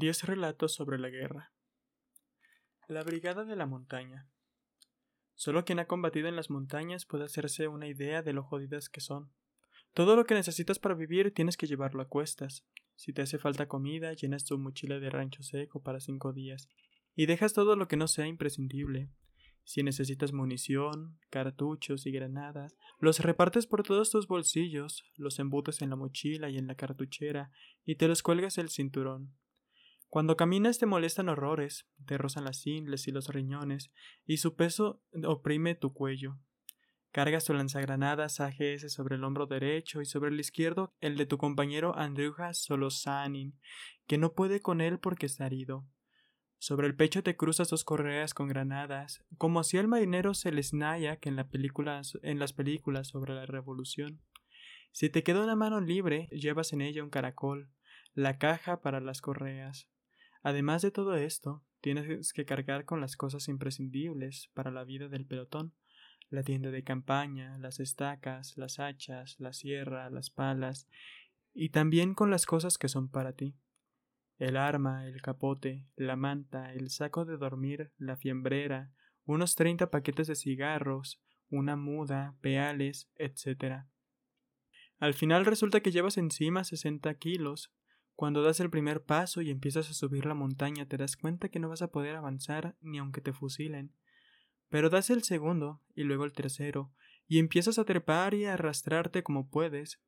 Diez relatos sobre la guerra. La Brigada de la Montaña. Solo quien ha combatido en las montañas puede hacerse una idea de lo jodidas que son. Todo lo que necesitas para vivir tienes que llevarlo a cuestas. Si te hace falta comida, llenas tu mochila de rancho seco para cinco días y dejas todo lo que no sea imprescindible. Si necesitas munición, cartuchos y granadas, los repartes por todos tus bolsillos, los embutes en la mochila y en la cartuchera y te los cuelgas el cinturón. Cuando caminas te molestan horrores, te rozan las ingles y los riñones, y su peso oprime tu cuello. Cargas tu lanzagranadas AGS sobre el hombro derecho y sobre el izquierdo el de tu compañero Andruja Solosanin, que no puede con él porque está herido. Sobre el pecho te cruzas dos correas con granadas, como hacía el marinero Celesnaya que en, la película, en las películas sobre la revolución. Si te queda una mano libre, llevas en ella un caracol, la caja para las correas. Además de todo esto, tienes que cargar con las cosas imprescindibles para la vida del pelotón, la tienda de campaña, las estacas, las hachas, la sierra, las palas, y también con las cosas que son para ti. El arma, el capote, la manta, el saco de dormir, la fiembrera, unos treinta paquetes de cigarros, una muda, peales, etc. Al final resulta que llevas encima sesenta kilos, cuando das el primer paso y empiezas a subir la montaña te das cuenta que no vas a poder avanzar ni aunque te fusilen. Pero das el segundo y luego el tercero, y empiezas a trepar y a arrastrarte como puedes.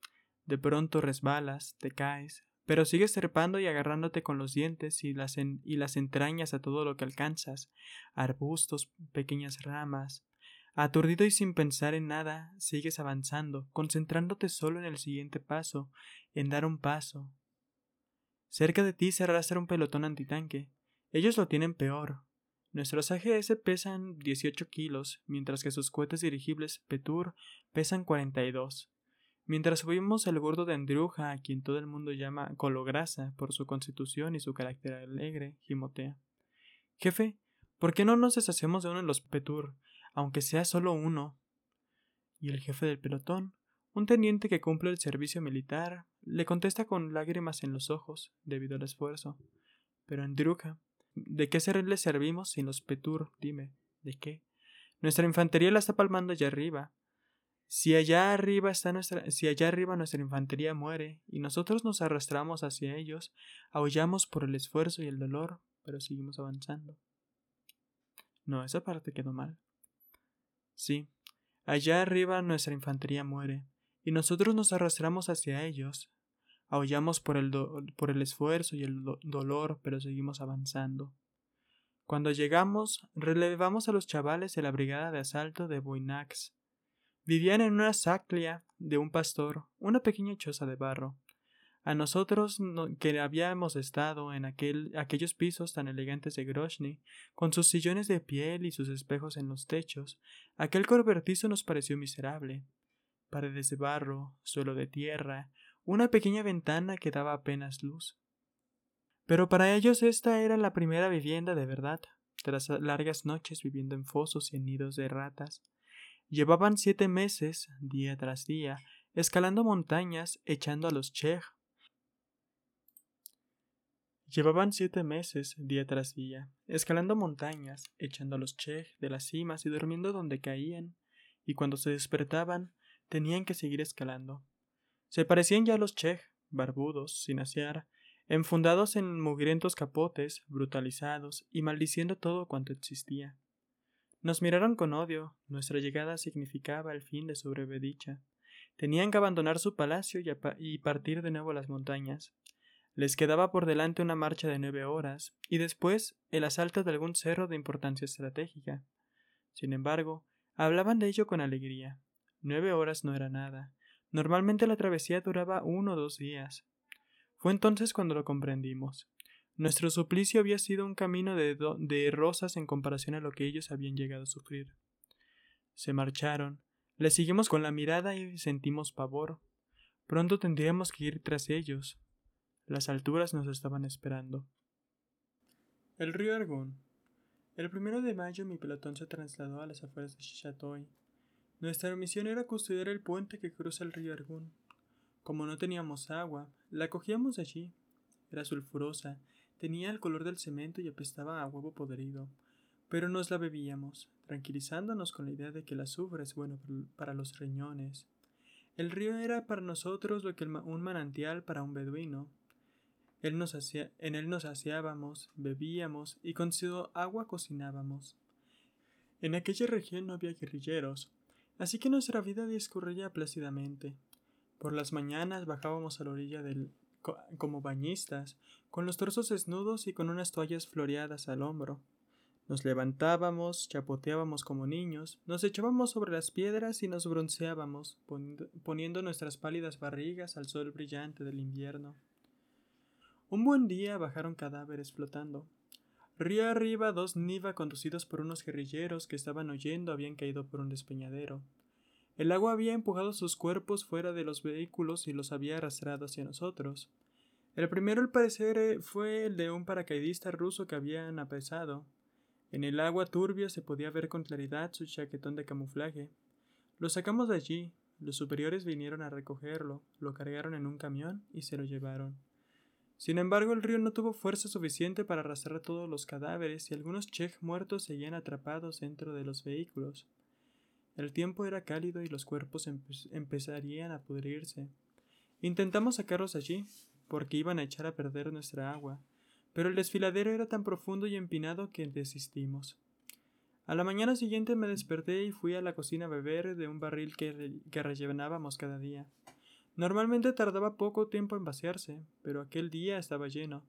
De pronto resbalas, te caes, pero sigues trepando y agarrándote con los dientes y las, y las entrañas a todo lo que alcanzas, arbustos, pequeñas ramas. Aturdido y sin pensar en nada, sigues avanzando, concentrándote solo en el siguiente paso, en dar un paso, Cerca de ti se arrastra un pelotón antitanque. Ellos lo tienen peor. Nuestros AGS pesan 18 kilos, mientras que sus cohetes dirigibles Petur pesan 42. Mientras subimos el gordo de Andruja, a quien todo el mundo llama colograsa por su constitución y su carácter alegre, gimotea. Jefe, ¿por qué no nos deshacemos de uno de los Petur, aunque sea solo uno? Y el jefe del pelotón, un teniente que cumple el servicio militar le contesta con lágrimas en los ojos debido al esfuerzo. Pero Andruja, ¿de qué ser le servimos sin los Petur? Dime, ¿de qué? Nuestra infantería la está palmando allá arriba. Si allá arriba está nuestra, si allá arriba nuestra infantería muere y nosotros nos arrastramos hacia ellos, aullamos por el esfuerzo y el dolor, pero seguimos avanzando. No, esa parte quedó mal. Sí, allá arriba nuestra infantería muere, y nosotros nos arrastramos hacia ellos. Aullamos por el, por el esfuerzo y el dolor, pero seguimos avanzando. Cuando llegamos, relevamos a los chavales de la brigada de asalto de Buinax. Vivían en una saclia de un pastor, una pequeña choza de barro. A nosotros que habíamos estado en aquel, aquellos pisos tan elegantes de Groshny, con sus sillones de piel y sus espejos en los techos, aquel corbertizo nos pareció miserable paredes de barro, suelo de tierra, una pequeña ventana que daba apenas luz. Pero para ellos esta era la primera vivienda de verdad, tras largas noches viviendo en fosos y en nidos de ratas. Llevaban siete meses, día tras día, escalando montañas, echando a los chej. Llevaban siete meses, día tras día, escalando montañas, echando a los chej de las cimas y durmiendo donde caían, y cuando se despertaban, tenían que seguir escalando. Se parecían ya a los Chej, barbudos, sin asear, enfundados en mugrientos capotes, brutalizados y maldiciendo todo cuanto existía. Nos miraron con odio, nuestra llegada significaba el fin de su breve dicha. Tenían que abandonar su palacio y, y partir de nuevo a las montañas. Les quedaba por delante una marcha de nueve horas, y después el asalto de algún cerro de importancia estratégica. Sin embargo, hablaban de ello con alegría. Nueve horas no era nada. Normalmente la travesía duraba uno o dos días. Fue entonces cuando lo comprendimos. Nuestro suplicio había sido un camino de, rosas en comparación a lo que ellos habían llegado a sufrir. Se marcharon. Les seguimos con la mirada y sentimos pavor. Pronto tendríamos que ir tras ellos. Las alturas nos estaban esperando. El río Argón. El primero de mayo mi pelotón se trasladó a las afueras de Chatoy. Nuestra misión era custodiar el puente que cruza el río Argún. Como no teníamos agua, la cogíamos allí. Era sulfurosa, Tenía el color del cemento y apestaba a huevo podrido, pero nos la bebíamos, tranquilizándonos con la idea de que el azufre es bueno para los riñones. El río era para nosotros lo que un manantial para un beduino. En él nos saciábamos, bebíamos y con su agua cocinábamos. En aquella región no había guerrilleros, así que nuestra vida discurría plácidamente. Por las mañanas bajábamos a la orilla del como bañistas, con los torsos desnudos y con unas toallas floreadas al hombro. Nos levantábamos, chapoteábamos como niños, nos echábamos sobre las piedras y nos bronceábamos, poniendo nuestras pálidas barrigas al sol brillante del invierno. Un buen día bajaron cadáveres flotando. Río arriba, dos Niva conducidos por unos guerrilleros que estaban huyendo habían caído por un despeñadero. El agua había empujado sus cuerpos fuera de los vehículos y los había arrastrado hacia nosotros. El primero, al parecer, eh, fue el de un paracaidista ruso que habían apresado. En el agua turbia se podía ver con claridad su chaquetón de camuflaje. Lo sacamos de allí. Los superiores vinieron a recogerlo, lo cargaron en un camión y se lo llevaron. Sin embargo, el río no tuvo fuerza suficiente para arrastrar todos los cadáveres y algunos chej muertos seguían atrapados dentro de los vehículos. El tiempo era cálido y los cuerpos empezarían a pudrirse. Intentamos sacarlos allí, porque iban a echar a perder nuestra agua, pero el desfiladero era tan profundo y empinado que desistimos. A la mañana siguiente me desperté y fui a la cocina a beber de un barril que, que rellenábamos cada día. Normalmente tardaba poco tiempo en vaciarse, pero aquel día estaba lleno.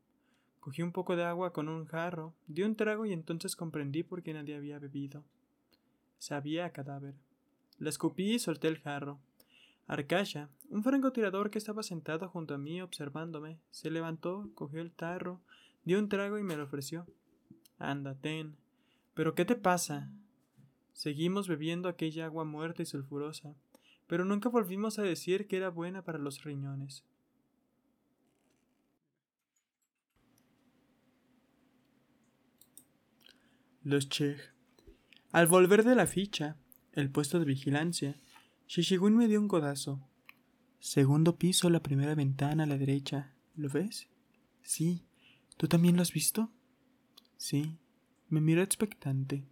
Cogí un poco de agua con un jarro, di un trago y entonces comprendí por qué nadie había bebido. Sabía a cadáver. La escupí y solté el jarro. Arcasha, un francotirador que estaba sentado junto a mí observándome, se levantó, cogió el tarro, dio un trago y me lo ofreció. Anda, ten. ¿Pero qué te pasa? Seguimos bebiendo aquella agua muerta y sulfurosa pero nunca volvimos a decir que era buena para los riñones. Los Chej. Al volver de la ficha, el puesto de vigilancia, Shishigun me dio un codazo. Segundo piso, la primera ventana a la derecha. ¿Lo ves? Sí. ¿Tú también lo has visto? Sí. Me miró expectante.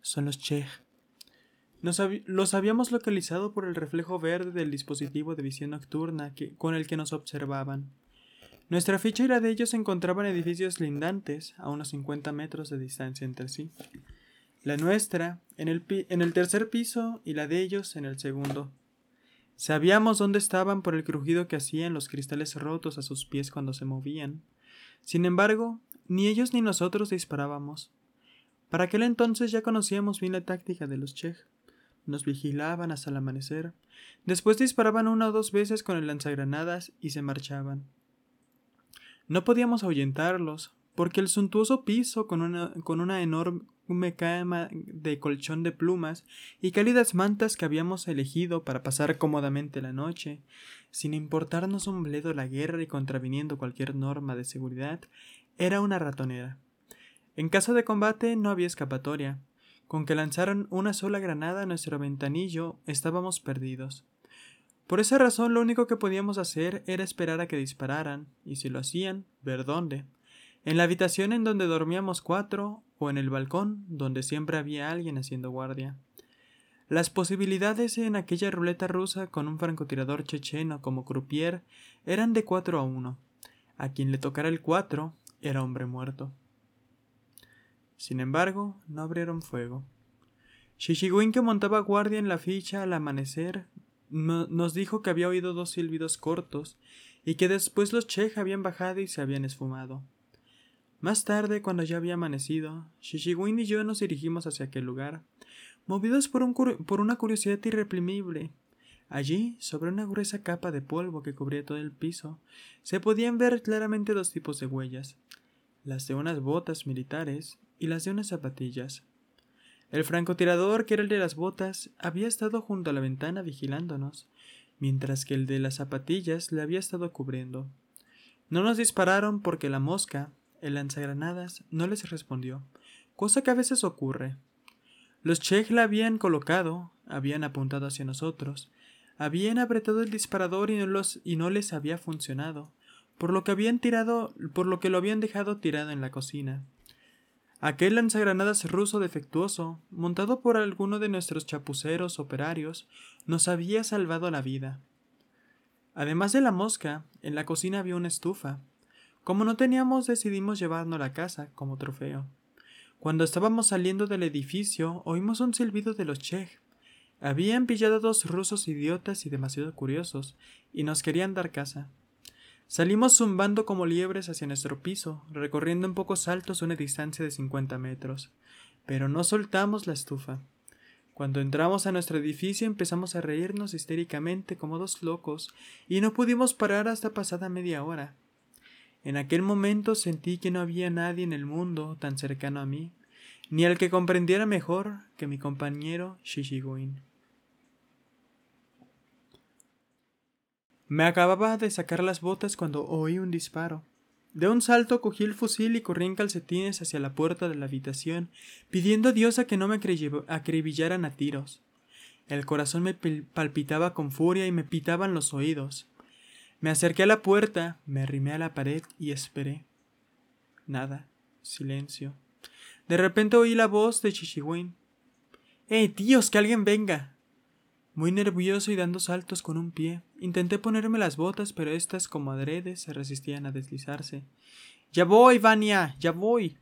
Son los Chej los habíamos localizado por el reflejo verde del dispositivo de visión nocturna con el que nos observaban. Nuestra ficha y la de ellos se encontraban en edificios lindantes, a unos 50 metros de distancia entre sí. La nuestra en el, en el tercer piso y la de ellos en el segundo. Sabíamos dónde estaban por el crujido que hacían los cristales rotos a sus pies cuando se movían. Sin embargo, ni ellos ni nosotros disparábamos. Para aquel entonces ya conocíamos bien la táctica de los Chej nos vigilaban hasta el amanecer, después disparaban una o dos veces con el lanzagranadas y se marchaban. No podíamos ahuyentarlos, porque el suntuoso piso con una, con una enorme cama de colchón de plumas y cálidas mantas que habíamos elegido para pasar cómodamente la noche, sin importarnos un bledo la guerra y contraviniendo cualquier norma de seguridad, era una ratonera. En caso de combate no había escapatoria, con que lanzaran una sola granada a nuestro ventanillo, estábamos perdidos. Por esa razón lo único que podíamos hacer era esperar a que dispararan, y si lo hacían, ver dónde. En la habitación en donde dormíamos cuatro, o en el balcón, donde siempre había alguien haciendo guardia. Las posibilidades en aquella ruleta rusa con un francotirador checheno como croupier eran de cuatro a uno. A quien le tocara el cuatro era hombre muerto. Sin embargo, no abrieron fuego. Shishiguin, que montaba guardia en la ficha al amanecer, nos dijo que había oído dos silbidos cortos y que después los Chej habían bajado y se habían esfumado. Más tarde, cuando ya había amanecido, Shishiguin y yo nos dirigimos hacia aquel lugar, movidos por, por una curiosidad irreprimible. Allí, sobre una gruesa capa de polvo que cubría todo el piso, se podían ver claramente dos tipos de huellas, las de unas botas militares y las de unas zapatillas. El francotirador, que era el de las botas, había estado junto a la ventana vigilándonos, mientras que el de las zapatillas le había estado cubriendo. No nos dispararon porque la mosca, el lanzagranadas, no les respondió, cosa que a veces ocurre. Los Chej la habían colocado, habían apuntado hacia nosotros, habían apretado el disparador y no, y no les había funcionado, por lo que habían tirado, por lo que lo habían dejado tirado en la cocina. Aquel lanzagranadas ruso defectuoso, montado por alguno de nuestros chapuceros operarios, nos había salvado la vida. Además de la mosca, en la cocina había una estufa. Como no teníamos, decidimos llevarnos a casa como trofeo. Cuando estábamos saliendo del edificio, oímos un silbido de los Chej. Habían pillado a dos rusos idiotas y demasiado curiosos, y nos querían dar casa. Salimos zumbando como liebres hacia nuestro piso, recorriendo en pocos saltos una distancia de cincuenta metros. Pero no soltamos la estufa. Cuando entramos a nuestro edificio empezamos a reírnos histéricamente como dos locos, y no pudimos parar hasta pasada media hora. En aquel momento sentí que no había nadie en el mundo tan cercano a mí, ni al que comprendiera mejor que mi compañero Shishiguin. Me acababa de sacar las botas cuando oí un disparo. De un salto cogí el fusil y corrí en calcetines hacia la puerta de la habitación, pidiendo a Dios a que no me acribillaran a tiros. El corazón me palpitaba con furia y me pitaban los oídos. Me acerqué a la puerta, me arrimé a la pared y esperé. Nada. Silencio. De repente oí la voz de Chichihuin. ¡Eh, tíos, que alguien venga! Muy nervioso y dando saltos con un pie, intenté ponerme las botas, pero éstas, como adredes, se resistían a deslizarse. Ya voy, Vania, ya voy.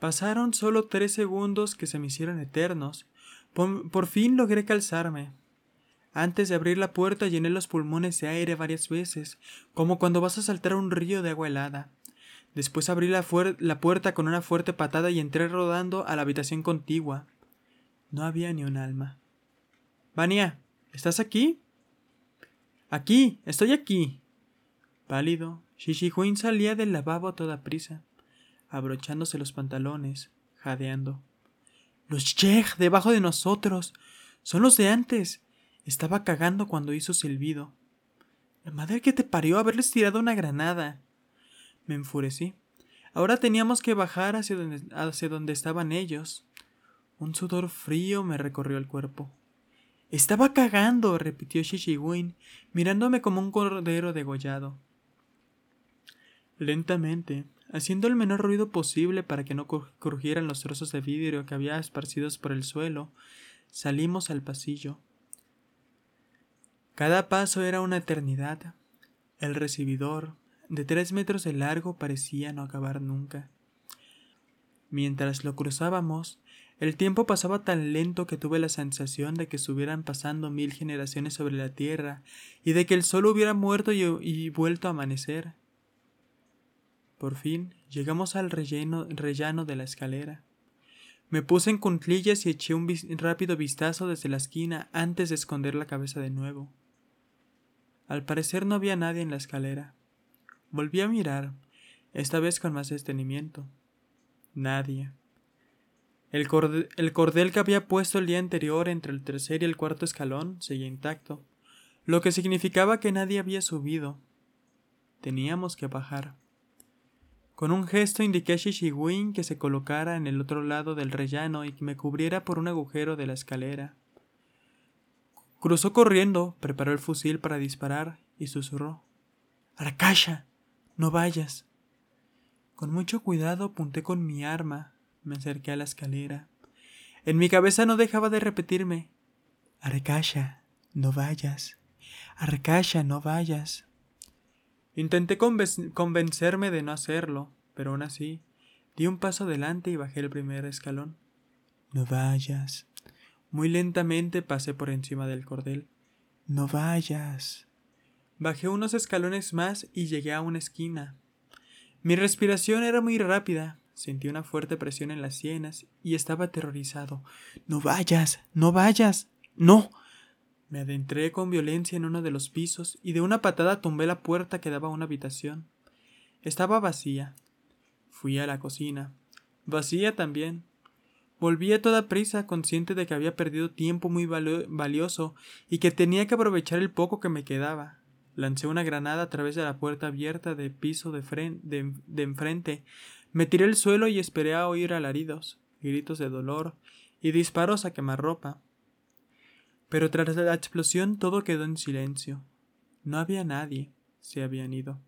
Pasaron solo tres segundos que se me hicieron eternos. Por, fin logré calzarme. Antes de abrir la puerta llené los pulmones de aire varias veces, como cuando vas a saltar un río de agua helada. Después abrí la, la puerta con una fuerte patada y entré rodando a la habitación contigua. No había ni un alma. Vania, ¿estás aquí? Aquí, estoy aquí. Pálido, Shishihuin salía del lavabo a toda prisa, abrochándose los pantalones, jadeando. Los Chej debajo de nosotros. Son los de antes. Estaba cagando cuando hizo silbido. La madre que te parió haberles tirado una granada. Me enfurecí. Ahora teníamos que bajar hacia donde, hacia donde estaban ellos. Un sudor frío me recorrió el cuerpo. Estaba cagando, repitió Shishiguin, mirándome como un cordero degollado. Lentamente, haciendo el menor ruido posible para que no crujieran los trozos de vidrio que había esparcidos por el suelo, salimos al pasillo. Cada paso era una eternidad. El recibidor, de tres metros de largo, parecía no acabar nunca. Mientras lo cruzábamos, el tiempo pasaba tan lento que tuve la sensación de que estuvieran pasando mil generaciones sobre la tierra y de que el sol hubiera muerto y, vuelto a amanecer. Por fin llegamos al relleno, rellano de la escalera. Me puse en cunclillas y eché un rápido vistazo desde la esquina antes de esconder la cabeza de nuevo. Al parecer no había nadie en la escalera. Volví a mirar, esta vez con más detenimiento. Nadie. El, cordel que había puesto el día anterior entre el tercer y el cuarto escalón seguía intacto, lo que significaba que nadie había subido. Teníamos que bajar. Con un gesto indiqué a Shishiguin que se colocara en el otro lado del rellano y que me cubriera por un agujero de la escalera. Cruzó corriendo, preparó el fusil para disparar y susurró. Arcasha, no vayas. Con mucho cuidado apunté con mi arma me acerqué a la escalera. En mi cabeza no dejaba de repetirme Arkasha, no vayas. Arkasha, no vayas. Intenté convencerme de no hacerlo, pero aún así di un paso adelante y bajé el primer escalón. No vayas. Muy lentamente pasé por encima del cordel. No vayas. Bajé unos escalones más y llegué a una esquina. Mi respiración era muy rápida, Sentí una fuerte presión en las sienes y estaba aterrorizado. No vayas, no vayas, no. Me adentré con violencia en uno de los pisos y de una patada tumbé la puerta que daba a una habitación. Estaba vacía. Fui a la cocina. Vacía también. Volví a toda prisa, consciente de que había perdido tiempo muy valioso y que tenía que aprovechar el poco que me quedaba. Lancé una granada a través de la puerta abierta de piso de, de enfrente, me tiré al suelo y esperé a oír alaridos, gritos de dolor y disparos a quemarropa. Pero tras la explosión todo quedó en silencio. No había nadie. Se habían ido.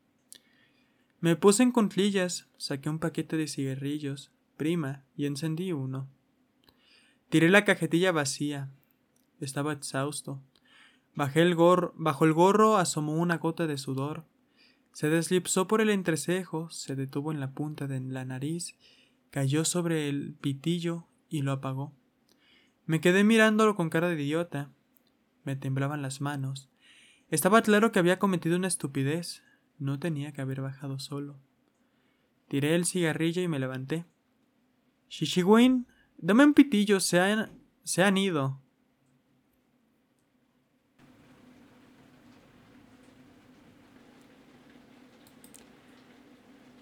Me puse en contlillas, saqué un paquete de cigarrillos, prima, y encendí uno. Tiré la cajetilla vacía. Estaba exhausto. Bajé el gorro, bajo el gorro asomó una gota de sudor. Se deslipsó por el entrecejo, se detuvo en la punta de la nariz, cayó sobre el pitillo y lo apagó. Me quedé mirándolo con cara de idiota. Me temblaban las manos. Estaba claro que había cometido una estupidez. No tenía que haber bajado solo. Tiré el cigarrillo y me levanté. Shishiwin, dame un pitillo, se han, se han ido.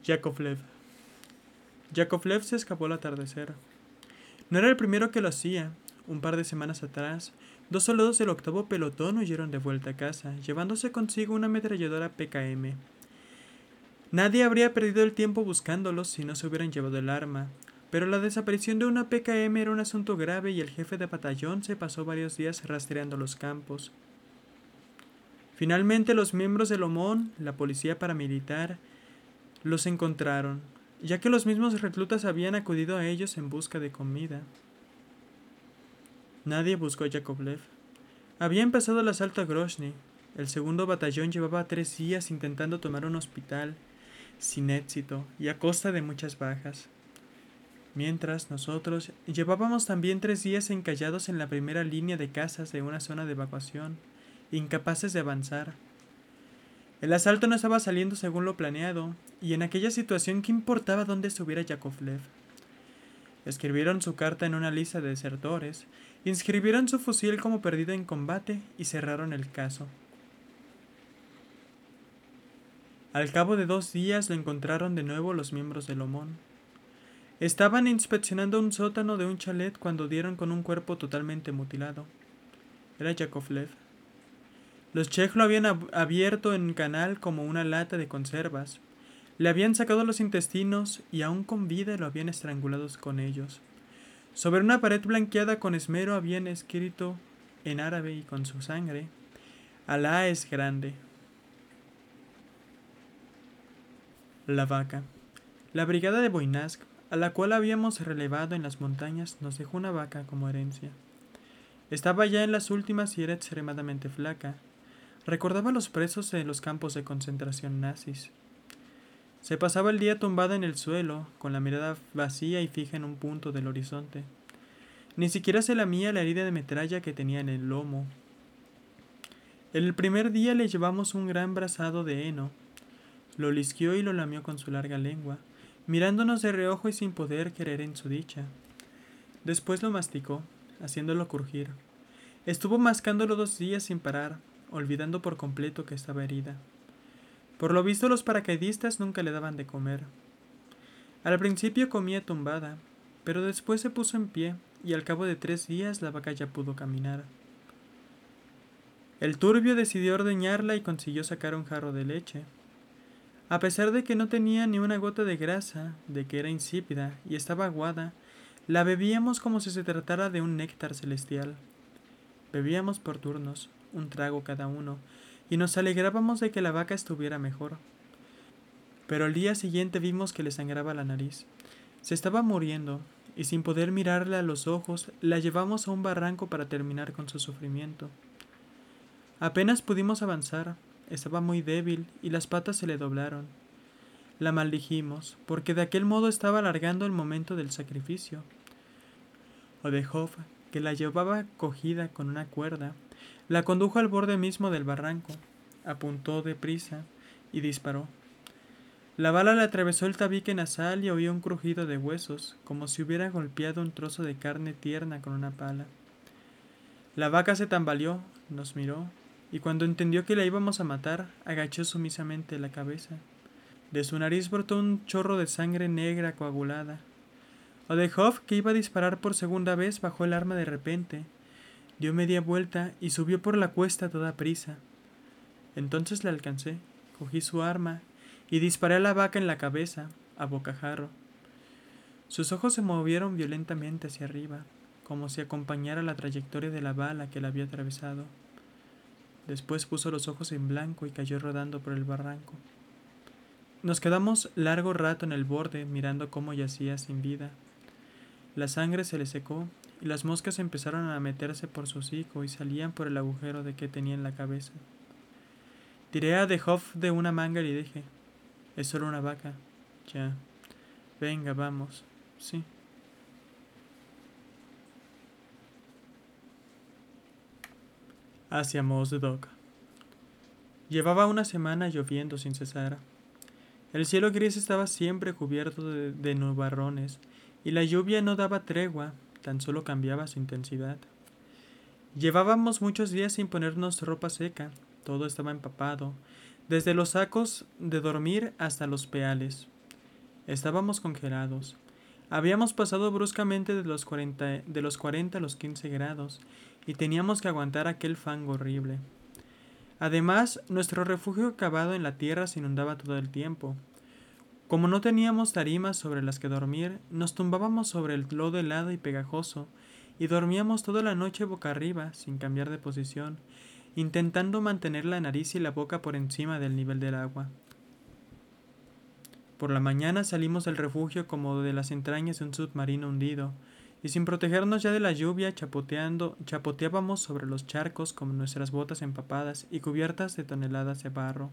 Yakovlev. Yakovlev se escapó al atardecer. No era el primero que lo hacía. Un par de semanas atrás, dos soldados del octavo pelotón huyeron de vuelta a casa, llevándose consigo una ametralladora PKM. Nadie habría perdido el tiempo buscándolos si no se hubieran llevado el arma, pero la desaparición de una PKM era un asunto grave y el jefe de batallón se pasó varios días rastreando los campos. Finalmente los miembros del OMON, la policía paramilitar, los encontraron, ya que los mismos reclutas habían acudido a ellos en busca de comida. Nadie buscó a Yakovlev. Había empezado el asalto a Grozny. El segundo batallón llevaba tres días intentando tomar un hospital, sin éxito y a costa de muchas bajas. Mientras nosotros llevábamos también tres días encallados en la primera línea de casas de una zona de evacuación, incapaces de avanzar. El asalto no estaba saliendo según lo planeado, y en aquella situación, ¿qué importaba dónde estuviera Yakovlev? Escribieron su carta en una lista de desertores, inscribieron su fusil como perdido en combate y cerraron el caso. Al cabo de dos días lo encontraron de nuevo los miembros del OMON. Estaban inspeccionando un sótano de un chalet cuando dieron con un cuerpo totalmente mutilado. Era Yakovlev. Los checos lo habían abierto en canal como una lata de conservas. Le habían sacado los intestinos y aún con vida lo habían estrangulado con ellos. Sobre una pared blanqueada con esmero habían escrito en árabe y con su sangre, Alá es grande. La vaca. La brigada de Boinask, a la cual habíamos relevado en las montañas, nos dejó una vaca como herencia. Estaba ya en las últimas y era extremadamente flaca, Recordaba a los presos en los campos de concentración nazis. Se pasaba el día tumbada en el suelo, con la mirada vacía y fija en un punto del horizonte. Ni siquiera se lamía la herida de metralla que tenía en el lomo. El primer día le llevamos un gran brazado de heno. Lo lisquió y lo lamió con su larga lengua, mirándonos de reojo y sin poder querer en su dicha. Después lo masticó, haciéndolo crujir. Estuvo mascándolo dos días sin parar, olvidando por completo que estaba herida. Por lo visto los paracaidistas nunca le daban de comer. Al principio comía tumbada, pero después se puso en pie y al cabo de tres días la vaca ya pudo caminar. El turbio decidió ordeñarla y consiguió sacar un jarro de leche. A pesar de que no tenía ni una gota de grasa, de que era insípida y estaba aguada, la bebíamos como si se tratara de un néctar celestial. Bebíamos por turnos, un trago cada uno, y nos alegrábamos de que la vaca estuviera mejor. Pero al día siguiente vimos que le sangraba la nariz. Se estaba muriendo, y sin poder mirarle a los ojos, la llevamos a un barranco para terminar con su sufrimiento. Apenas pudimos avanzar, estaba muy débil y las patas se le doblaron. La maldijimos, porque de aquel modo estaba alargando el momento del sacrificio. Odehov, que la llevaba cogida con una cuerda, la condujo al borde mismo del barranco, apuntó deprisa y disparó. La bala le atravesó el tabique nasal y oía un crujido de huesos, como si hubiera golpeado un trozo de carne tierna con una pala. La vaca se tambaleó, nos miró, y cuando entendió que la íbamos a matar, agachó sumisamente la cabeza. De su nariz brotó un chorro de sangre negra coagulada. Odehov, que iba a disparar por segunda vez, bajó el arma de repente dio media vuelta y subió por la cuesta a toda prisa. Entonces le alcancé, cogí su arma y disparé a la vaca en la cabeza, a bocajarro. Sus ojos se movieron violentamente hacia arriba, como si acompañara la trayectoria de la bala que la había atravesado. Después puso los ojos en blanco y cayó rodando por el barranco. nos quedamos largo rato en el borde mirando cómo yacía sin vida. La sangre se le secó y las moscas empezaron a meterse por su hocico y salían por el agujero de que tenía en la cabeza. Tiré a De Hoff de una manga y dije, es solo una vaca. Ya. Venga, vamos. Sí. Hacia Mosdok. Llevaba una semana lloviendo sin cesar. El cielo gris estaba siempre cubierto de, nubarrones, y la lluvia no daba tregua, tan solo cambiaba su intensidad. Llevábamos muchos días sin ponernos ropa seca, todo estaba empapado, desde los sacos de dormir hasta los peales. Estábamos congelados. Habíamos pasado bruscamente de los, 40, de los 40 a los 15 grados, y teníamos que aguantar aquel fango horrible. Además, nuestro refugio cavado en la tierra se inundaba todo el tiempo. Como no teníamos tarimas sobre las que dormir, nos tumbábamos sobre el lodo helado y pegajoso, y dormíamos toda la noche boca arriba, sin cambiar de posición, intentando mantener la nariz y la boca por encima del nivel del agua. Por la mañana salimos del refugio como de las entrañas de un submarino hundido, y sin protegernos ya de la lluvia, chapoteando, chapoteábamos sobre los charcos con nuestras botas empapadas y cubiertas de toneladas de barro.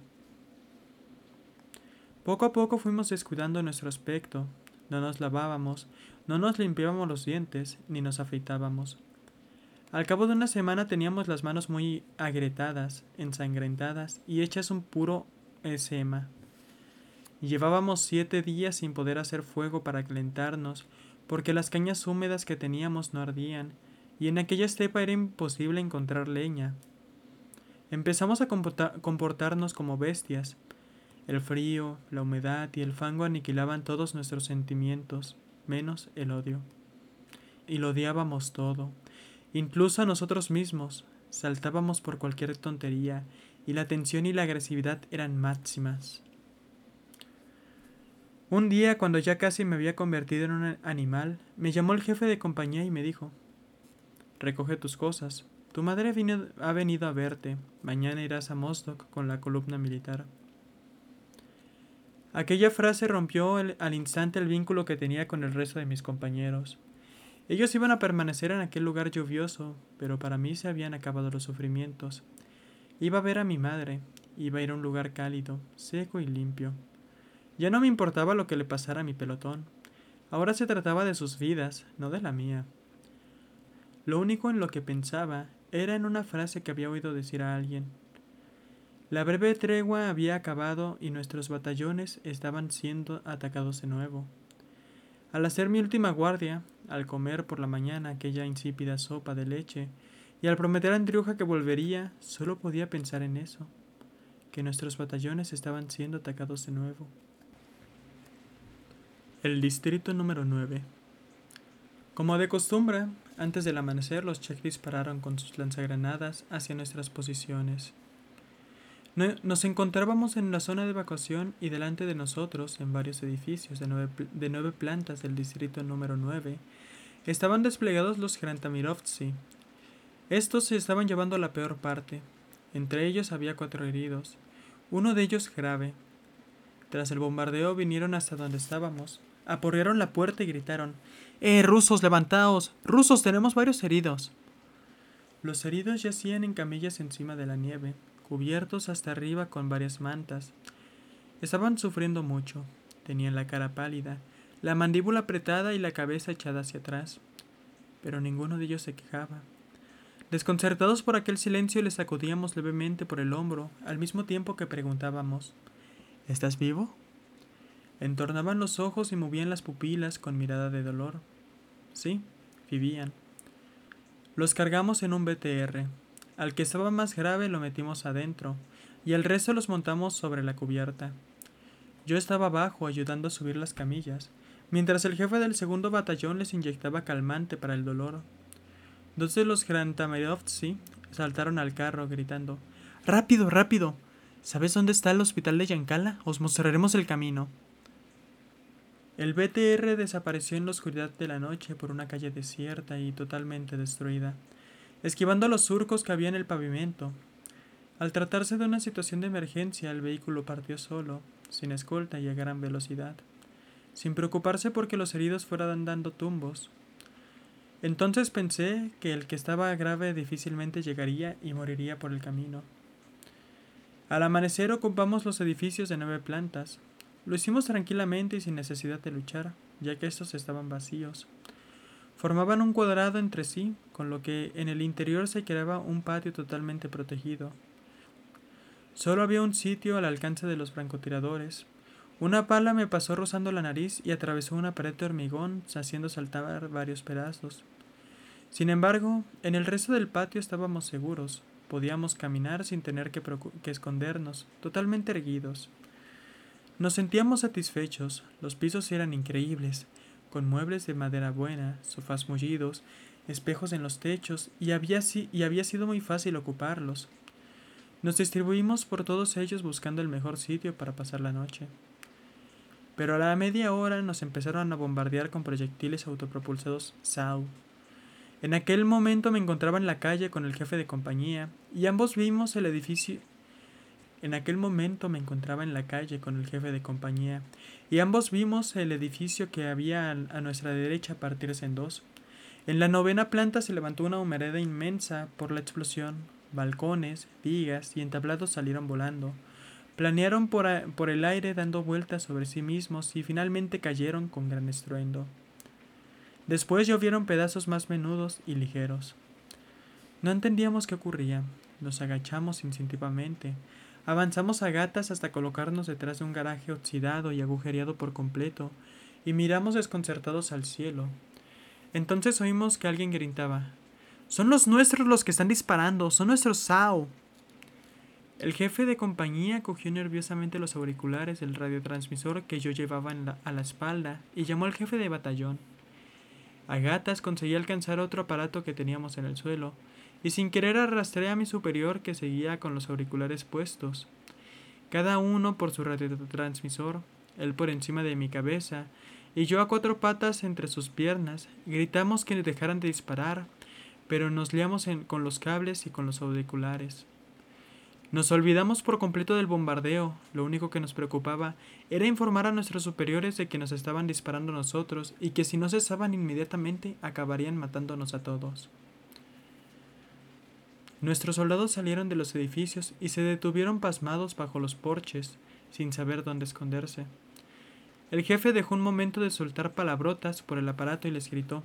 Poco a poco fuimos descuidando nuestro aspecto, no nos lavábamos, no nos limpiábamos los dientes, ni nos afeitábamos. Al cabo de una semana teníamos las manos muy agrietadas, ensangrentadas y hechas un puro esema. Llevábamos siete días sin poder hacer fuego para calentarnos, porque las cañas húmedas que teníamos no ardían, y en aquella estepa era imposible encontrar leña. Empezamos a comportarnos como bestias. El frío, la humedad y el fango aniquilaban todos nuestros sentimientos, menos el odio. Y lo odiábamos todo, incluso a nosotros mismos. Saltábamos por cualquier tontería, y la tensión y la agresividad eran máximas. Un día, cuando ya casi me había convertido en un animal, me llamó el jefe de compañía y me dijo, Recoge tus cosas. Tu madre ha venido a verte. Mañana irás a Mostok con la columna militar. Aquella frase rompió al instante el vínculo que tenía con el resto de mis compañeros. Ellos iban a permanecer en aquel lugar lluvioso, pero para mí se habían acabado los sufrimientos. Iba a ver a mi madre, iba a ir a un lugar cálido, seco y limpio. Ya no me importaba lo que le pasara a mi pelotón. Ahora se trataba de sus vidas, no de la mía. Lo único en lo que pensaba era en una frase que había oído decir a alguien. La breve tregua había acabado y nuestros batallones estaban siendo atacados de nuevo. Al hacer mi última guardia, al comer por la mañana aquella insípida sopa de leche, y al prometer a Andriuja que volvería, solo podía pensar en eso, que nuestros batallones estaban siendo atacados de nuevo. El distrito número 9. Como de costumbre, antes del amanecer los cheques dispararon con sus lanzagranadas hacia nuestras posiciones. Nos encontrábamos en la zona de evacuación y delante de nosotros, en varios edificios de nueve, plantas del distrito número 9, estaban desplegados los Grantamirovtsi. Estos se estaban llevando la peor parte. Entre ellos había cuatro heridos, uno de ellos grave. Tras el bombardeo vinieron hasta donde estábamos, aporrearon la puerta y gritaron ¡Eh, rusos, levantaos! ¡Rusos, tenemos varios heridos! Los heridos yacían en camillas encima de la nieve, cubiertos hasta arriba con varias mantas. Estaban sufriendo mucho. Tenían la cara pálida, la mandíbula apretada y la cabeza echada hacia atrás. Pero ninguno de ellos se quejaba. Desconcertados por aquel silencio, les sacudíamos levemente por el hombro, al mismo tiempo que preguntábamos ¿Estás vivo? Entornaban los ojos y movían las pupilas con mirada de dolor. Sí, vivían. Los cargamos en un BTR. Al que estaba más grave lo metimos adentro, y el resto los montamos sobre la cubierta. Yo estaba abajo ayudando a subir las camillas, mientras el jefe del segundo batallón les inyectaba calmante para el dolor. Dos de los Grantamirovtsi saltaron al carro gritando ¡Rápido, rápido! ¿Sabes dónde está el hospital de Yankala? Os mostraremos el camino. El BTR desapareció en la oscuridad de la noche por una calle desierta y totalmente destruida, esquivando los surcos que había en el pavimento. Al tratarse de una situación de emergencia, el vehículo partió solo, sin escolta y a gran velocidad, sin preocuparse porque los heridos fueran dando tumbos. Entonces pensé que el que estaba grave difícilmente llegaría y moriría por el camino. Al amanecer ocupamos los edificios de nueve plantas. Lo hicimos tranquilamente y sin necesidad de luchar, ya que estos estaban vacíos. Formaban un cuadrado entre sí, con lo que en el interior se creaba un patio totalmente protegido. Solo había un sitio al alcance de los francotiradores. Una pala me pasó rozando la nariz y atravesó una pared de hormigón, haciendo saltar varios pedazos. Sin embargo, en el resto del patio estábamos seguros. Podíamos caminar sin tener que, que escondernos, totalmente erguidos. Nos sentíamos satisfechos, los pisos eran increíbles, con muebles de madera buena, sofás mullidos, espejos en los techos, y había, y había sido muy fácil ocuparlos. Nos distribuimos por todos ellos buscando el mejor sitio para pasar la noche. Pero a la media hora nos empezaron a bombardear con proyectiles autopropulsados SAU. En aquel momento me encontraba en la calle con el jefe de compañía, y ambos vimos el edificio en aquel momento me encontraba en la calle con el jefe de compañía, y ambos vimos el edificio que había a nuestra derecha partirse en dos. En la novena planta se levantó una humareda inmensa por la explosión. Balcones, vigas y entablados salieron volando. Planearon por, por el aire dando vueltas sobre sí mismos y finalmente cayeron con gran estruendo. Después llovieron pedazos más menudos y ligeros. No entendíamos qué ocurría. Nos agachamos instintivamente. Avanzamos a gatas hasta colocarnos detrás de un garaje oxidado y agujereado por completo, y miramos desconcertados al cielo. Entonces oímos que alguien gritaba Son los nuestros los que están disparando, son nuestros SAO. El jefe de compañía cogió nerviosamente los auriculares del radiotransmisor que yo llevaba a la espalda y llamó al jefe de batallón. A gatas conseguí alcanzar otro aparato que teníamos en el suelo, y sin querer arrastré a mi superior que seguía con los auriculares puestos, cada uno por su radiotransmisor, él por encima de mi cabeza, y yo a cuatro patas entre sus piernas, gritamos que dejaran de disparar, pero nos liamos con los cables y con los auriculares. Nos olvidamos por completo del bombardeo, lo único que nos preocupaba era informar a nuestros superiores de que nos estaban disparando nosotros y que si no cesaban inmediatamente acabarían matándonos a todos. Nuestros soldados salieron de los edificios y se detuvieron pasmados bajo los porches, sin saber dónde esconderse. El jefe dejó un momento de soltar palabrotas por el aparato y les gritó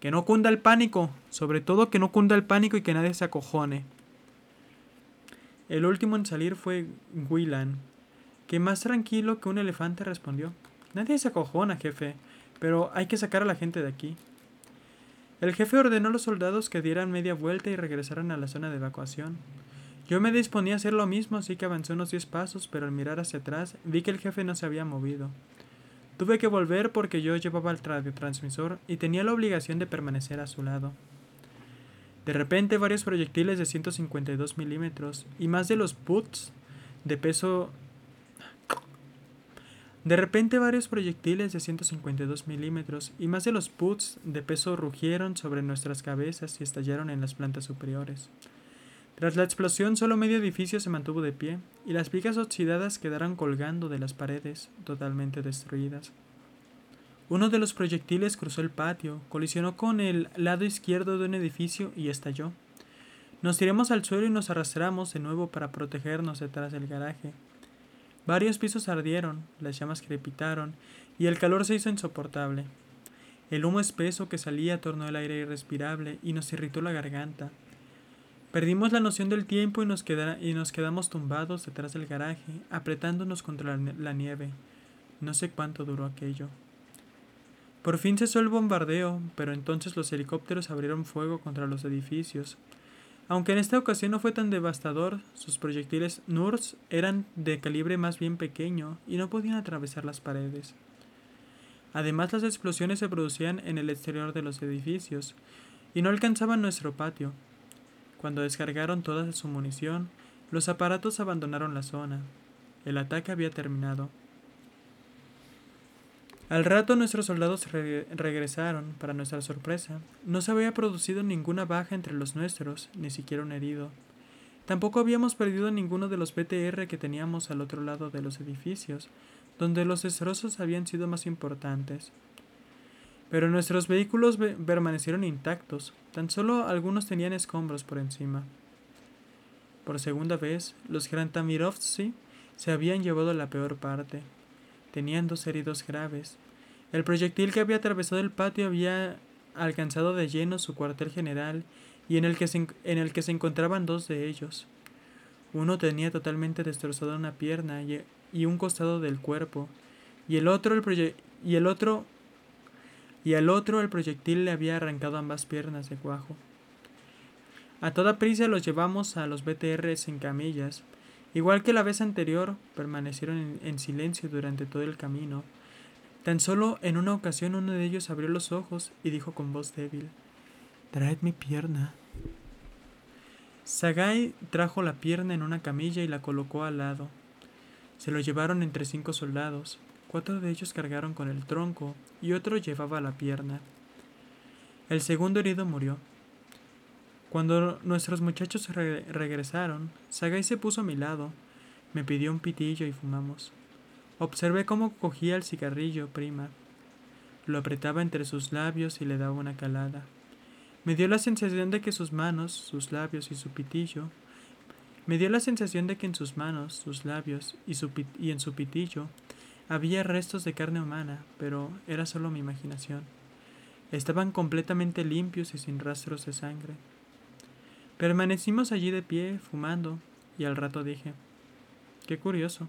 Que no cunda el pánico, sobre todo que no cunda el pánico y que nadie se acojone. El último en salir fue Willan, que más tranquilo que un elefante respondió Nadie se acojona, jefe, pero hay que sacar a la gente de aquí. El jefe ordenó a los soldados que dieran media vuelta y regresaran a la zona de evacuación. Yo me disponía a hacer lo mismo, así que avancé unos diez pasos, pero al mirar hacia atrás vi que el jefe no se había movido. Tuve que volver porque yo llevaba el radiotransmisor y tenía la obligación de permanecer a su lado. De repente varios proyectiles de 152 milímetros y más de los puts de peso de repente varios proyectiles de 152 milímetros y más de los puts de peso rugieron sobre nuestras cabezas y estallaron en las plantas superiores. Tras la explosión solo medio edificio se mantuvo de pie y las vigas oxidadas quedaron colgando de las paredes, totalmente destruidas. Uno de los proyectiles cruzó el patio, colisionó con el lado izquierdo de un edificio y estalló. Nos tiramos al suelo y nos arrastramos de nuevo para protegernos detrás del garaje. Varios pisos ardieron, las llamas crepitaron y el calor se hizo insoportable. El humo espeso que salía tornó el aire irrespirable y nos irritó la garganta. Perdimos la noción del tiempo y nos, y nos quedamos tumbados detrás del garaje, apretándonos contra la nieve. No sé cuánto duró aquello. Por fin cesó el bombardeo, pero entonces los helicópteros abrieron fuego contra los edificios, aunque en esta ocasión no fue tan devastador, sus proyectiles NURS eran de calibre más bien pequeño y no podían atravesar las paredes. Además, las explosiones se producían en el exterior de los edificios y no alcanzaban nuestro patio. Cuando descargaron toda su munición, los aparatos abandonaron la zona. El ataque había terminado. Al rato nuestros soldados regresaron, para nuestra sorpresa. No se había producido ninguna baja entre los nuestros, ni siquiera un herido. Tampoco habíamos perdido ninguno de los BTR que teníamos al otro lado de los edificios, donde los destrozos habían sido más importantes. Pero nuestros vehículos permanecieron intactos, tan solo algunos tenían escombros por encima. Por segunda vez, los Grantamirovsky se habían llevado la peor parte. Tenían dos heridos graves. El proyectil que había atravesado el patio había alcanzado de lleno su cuartel general y en el que se, en el que se encontraban dos de ellos. Uno tenía totalmente destrozada una pierna y, un costado del cuerpo, y el otro el y el otro y al otro el proyectil le había arrancado ambas piernas de cuajo. A toda prisa los llevamos a los BTRs en camillas. Igual que la vez anterior, permanecieron en silencio durante todo el camino. Tan solo en una ocasión uno de ellos abrió los ojos y dijo con voz débil Traed mi pierna. Sagai trajo la pierna en una camilla y la colocó al lado. Se lo llevaron entre cinco soldados. Cuatro de ellos cargaron con el tronco y otro llevaba la pierna. El segundo herido murió. Cuando nuestros muchachos regresaron, Sagai se puso a mi lado, me pidió un pitillo y fumamos. Observé cómo cogía el cigarrillo, prima. Lo apretaba entre sus labios y le daba una calada. Me dio la sensación de que sus manos, sus labios y su pitillo me dio la sensación de que en sus manos, sus labios y, y en su pitillo había restos de carne humana, pero era solo mi imaginación. Estaban completamente limpios y sin rastros de sangre. Permanecimos allí de pie, fumando, y al rato dije, qué curioso.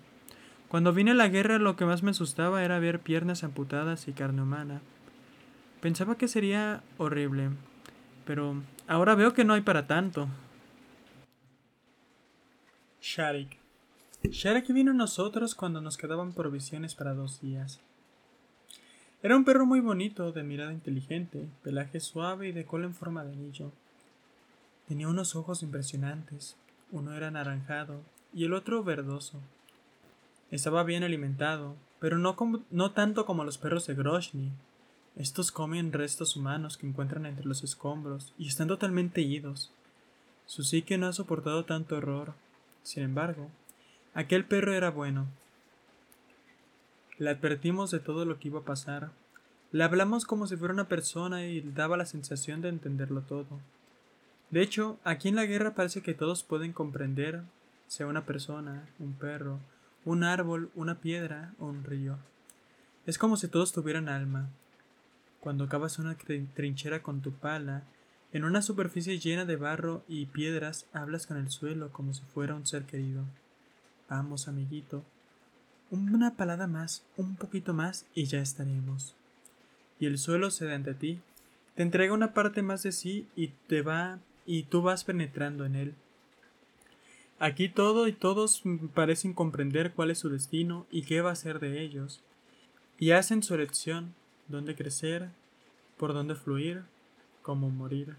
Cuando vine a la guerra lo que más me asustaba era ver piernas amputadas y carne humana. Pensaba que sería horrible, pero ahora veo que no hay para tanto. Sharik. Sharik vino a nosotros cuando nos quedaban provisiones para dos días. Era un perro muy bonito, de mirada inteligente, pelaje suave y de cola en forma de anillo. Tenía unos ojos impresionantes, uno era anaranjado y el otro verdoso. Estaba bien alimentado, pero no, no tanto como los perros de Groshny, estos comen restos humanos que encuentran entre los escombros y están totalmente idos. Su psique no ha soportado tanto horror. Sin embargo, aquel perro era bueno. Le advertimos de todo lo que iba a pasar. Le hablamos como si fuera una persona y daba la sensación de entenderlo todo. De hecho, aquí en la guerra parece que todos pueden comprender, sea una persona, un perro, un árbol, una piedra o un río. Es como si todos tuvieran alma, cuando cavas una trinchera con tu pala, en una superficie llena de barro y piedras hablas con el suelo como si fuera un ser querido. Vamos, amiguito. Una palada más, un poquito más y ya estaremos. Y el suelo cede ante ti, te entrega una parte más de sí y te va y tú vas penetrando en él. Aquí todo y todos parecen comprender cuál es su destino y qué va a ser de ellos, y hacen su elección, dónde crecer, por dónde fluir, cómo morir.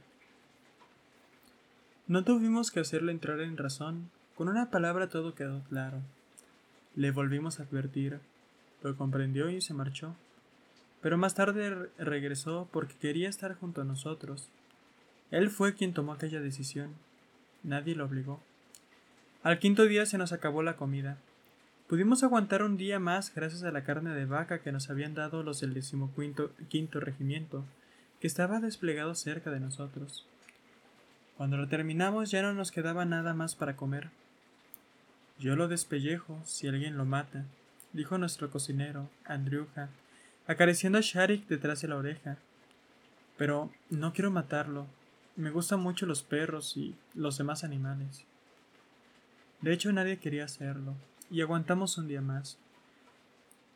No tuvimos que hacerle entrar en razón, con una palabra todo quedó claro. Le volvimos a advertir, lo comprendió y se marchó. Pero más tarde regresó porque quería estar junto a nosotros. Él fue quien tomó aquella decisión. Nadie lo obligó. Al quinto día se nos acabó la comida. Pudimos aguantar un día más gracias a la carne de vaca que nos habían dado los del decimoquinto quinto regimiento, que estaba desplegado cerca de nosotros. Cuando lo terminamos ya no nos quedaba nada más para comer. Yo lo despellejo si alguien lo mata, dijo nuestro cocinero, Andriuja, acariciando a Sharik detrás de la oreja. Pero no quiero matarlo. Me gustan mucho los perros y los demás animales. De hecho, nadie quería hacerlo y aguantamos un día más.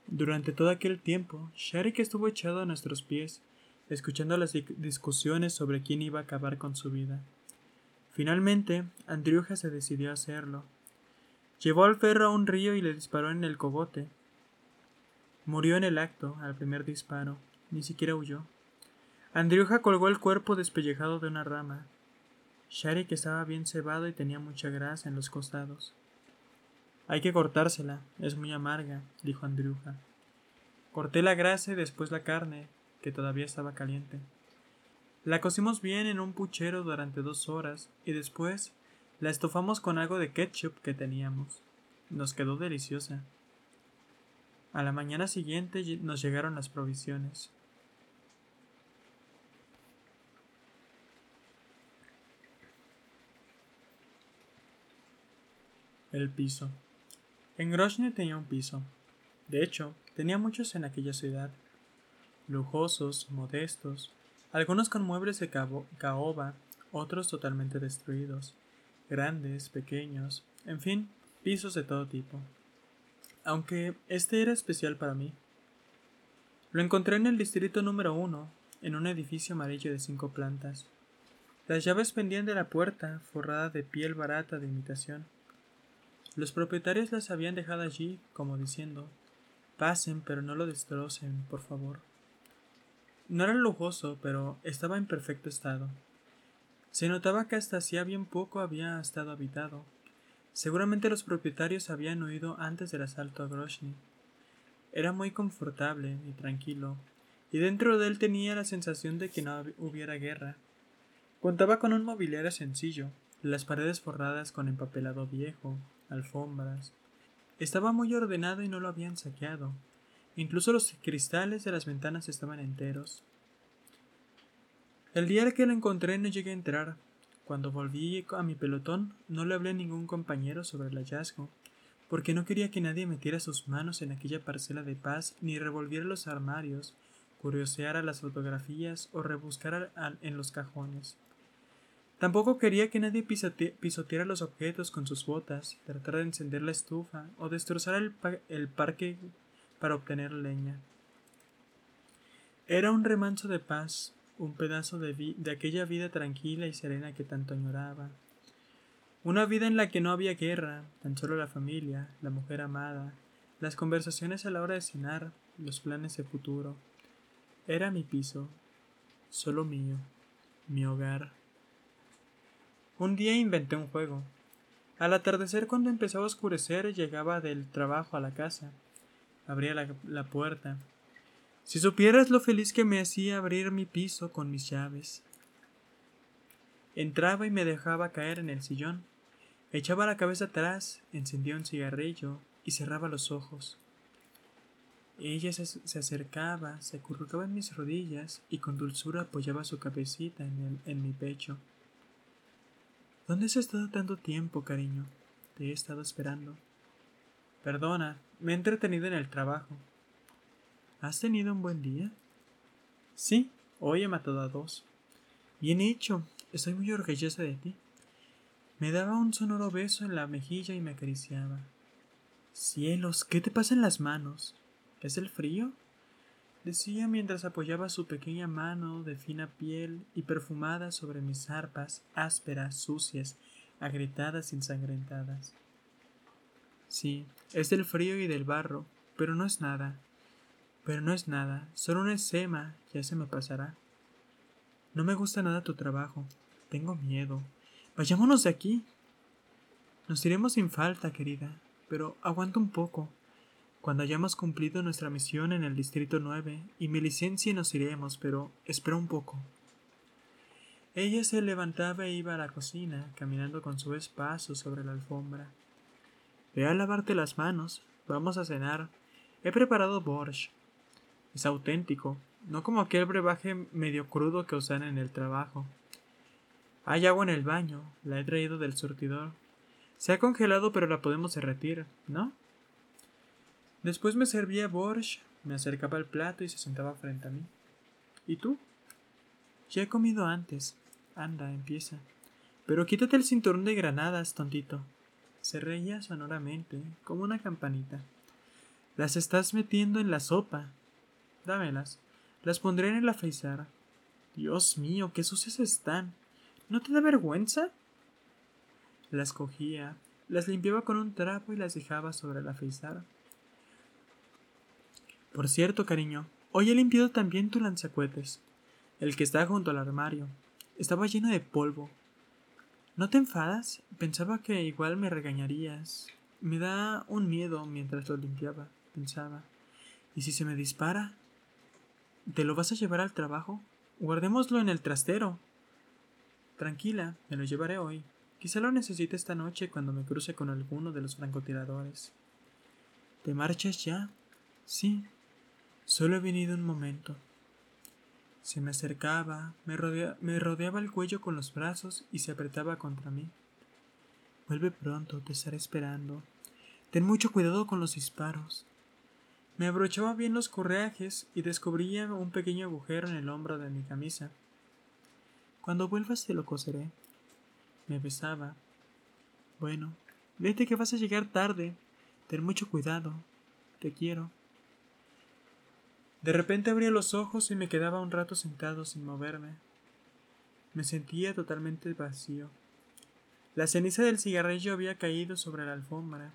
Durante todo aquel tiempo, Sharik estuvo echado a nuestros pies, escuchando las discusiones sobre quién iba a acabar con su vida. Finalmente, Andriuja se decidió a hacerlo. Llevó al perro a un río y le disparó en el cogote. Murió en el acto, al primer disparo, ni siquiera huyó. Andriuja colgó el cuerpo despellejado de una rama. Sharik estaba bien cebado y tenía mucha grasa en los costados. Hay que cortársela, es muy amarga, dijo Andriuja. Corté la grasa y después la carne, que todavía estaba caliente. La cocimos bien en un puchero durante dos horas y después La estofamos con algo de ketchup que teníamos. Nos quedó deliciosa. A la mañana siguiente nos llegaron las provisiones. El piso. En Grozny tenía un piso. De hecho, tenía muchos en aquella ciudad. Lujosos, modestos, algunos con muebles de caoba, otros totalmente destruidos, grandes, pequeños, en fin, pisos de todo tipo. Aunque este era especial para mí. Lo encontré en el distrito número uno, en un edificio amarillo de cinco plantas. Las llaves pendían de la puerta, forrada de piel barata de imitación. Los propietarios las habían dejado allí, como diciendo Pasen, pero no lo destrocen, por favor. No era lujoso, pero estaba en perfecto estado. Se notaba que hasta hacía bien poco había estado habitado. Seguramente los propietarios habían huido antes del asalto a Grozny. Era muy confortable y tranquilo, y dentro de él tenía la sensación de que no hubiera guerra. Contaba con un mobiliario sencillo, las paredes forradas con empapelado viejo, alfombras. Estaba muy ordenado y no lo habían saqueado. Incluso los cristales de las ventanas estaban enteros. El día que lo encontré no llegué a entrar. Cuando volví a mi pelotón no le hablé a ningún compañero sobre el hallazgo, porque no quería que nadie metiera sus manos en aquella parcela de paz ni revolviera los armarios, curioseara las fotografías o rebuscara en los cajones. Tampoco quería que nadie pisoteara los objetos con sus botas, tratara de encender la estufa o destrozar el parque para obtener leña. Era un remanso de paz, un pedazo de, de aquella vida tranquila y serena que tanto añoraba. Una vida en la que no había guerra, tan solo la familia, la mujer amada, las conversaciones a la hora de cenar, los planes de futuro. Era mi piso, solo mío, mi hogar. Un día inventé un juego. Al atardecer, cuando empezaba a oscurecer, llegaba del trabajo a la casa abría la, puerta. Si supieras lo feliz que me hacía abrir mi piso con mis llaves. Entraba y me dejaba caer en el sillón. Echaba la cabeza atrás, encendía un cigarrillo y cerraba los ojos. Ella se, acercaba, se acurrucaba en mis rodillas y con dulzura apoyaba su cabecita en, en mi pecho. ¿Dónde has estado tanto tiempo, cariño? Te he estado esperando. Perdona, me he entretenido en el trabajo. ¿Has tenido un buen día? Sí, hoy he matado a dos. Bien hecho, estoy muy orgullosa de ti. Me daba un sonoro beso en la mejilla y me acariciaba. Cielos, ¿qué te pasa en las manos? ¿Es el frío? decía mientras apoyaba su pequeña mano de fina piel y perfumada sobre mis arpas ásperas, sucias, agrietadas y ensangrentadas. Sí, es del frío y del barro, pero no es nada. Pero no es nada, solo un escema, ya se me pasará. No me gusta nada tu trabajo, tengo miedo. Vayámonos de aquí. Nos iremos sin falta, querida, pero aguanta un poco. Cuando hayamos cumplido nuestra misión en el Distrito 9 y mi licencia nos iremos, pero espera un poco. Ella se levantaba e iba a la cocina, caminando con su paso sobre la alfombra. Ve a lavarte las manos. Vamos a cenar. He preparado borsch. Es auténtico, no como aquel brebaje medio crudo que usan en el trabajo. Hay agua en el baño, la he traído del surtidor. Se ha congelado pero la podemos derretir, ¿no? Después me servía borsch, me acercaba al plato y se sentaba frente a mí. ¿Y tú? Ya he comido antes. Anda, empieza. Pero quítate el cinturón de granadas, tontito. Se reía sonoramente, como una campanita. Las estás metiendo en la sopa. Dámelas. Las pondré en el afeizar. Dios mío, qué sucias están. ¿No te da vergüenza? Las cogía, las limpiaba con un trapo y las dejaba sobre el afeizar. Por cierto, cariño, hoy he limpiado también tu lanzacuetes, el que está junto al armario. Estaba lleno de polvo, ¿No te enfadas? Pensaba que igual me regañarías. Me da un miedo mientras lo limpiaba, pensaba. ¿Y si se me dispara? ¿Te lo vas a llevar al trabajo? Guardémoslo en el trastero. Tranquila, me lo llevaré hoy. Quizá lo necesite esta noche cuando me cruce con alguno de los francotiradores. ¿Te marchas ya? Sí. Solo he venido un momento. Se me acercaba, me, me rodeaba el cuello con los brazos y se apretaba contra mí. Vuelve pronto, te estaré esperando. Ten mucho cuidado con los disparos. Me abrochaba bien los correajes y descubría un pequeño agujero en el hombro de mi camisa. Cuando vuelvas te lo coseré. Me besaba. Bueno, vete que vas a llegar tarde. Ten mucho cuidado. Te quiero. De repente abría los ojos y me quedaba un rato sentado sin moverme. Me sentía totalmente vacío. La ceniza del cigarrillo había caído sobre la alfombra.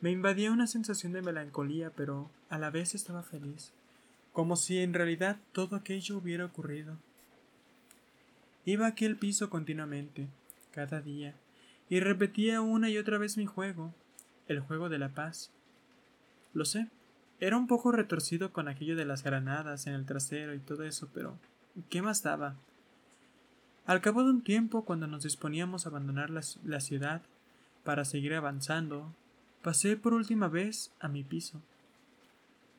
Me invadía una sensación de melancolía, pero a la vez estaba feliz, como si en realidad todo aquello hubiera ocurrido. Iba a aquel piso continuamente, cada día, y repetía una y otra vez mi juego, el juego de la paz. Lo sé, era un poco retorcido con aquello de las granadas en el trasero y todo eso, pero ¿qué más daba? Al cabo de un tiempo, cuando nos disponíamos a abandonar la, la ciudad para seguir avanzando, pasé por última vez a mi piso.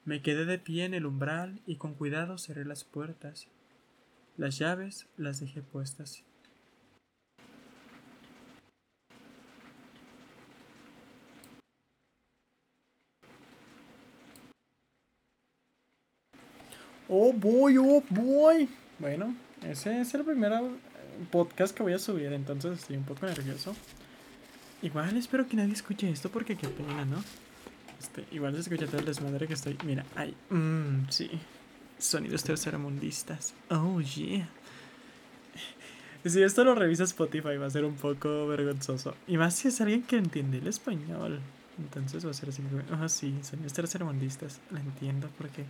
Me quedé de pie en el umbral y con cuidado cerré las puertas. Las llaves las dejé puestas. Oh boy, oh boy. Bueno, ese es el primer podcast que voy a subir, entonces estoy un poco nervioso. Igual espero que nadie escuche esto porque qué pena, ¿no? Este, igual se escucha todo el desmadre que estoy. Mira, ay, mmm, sí. Sonidos tercermundistas. Oh, yeah. Si esto lo revisa Spotify va a ser un poco vergonzoso. Y más si es alguien que entiende el español. Entonces va a ser así. Ah, oh, sí, sonidos tercermundistas. Lo entiendo porque,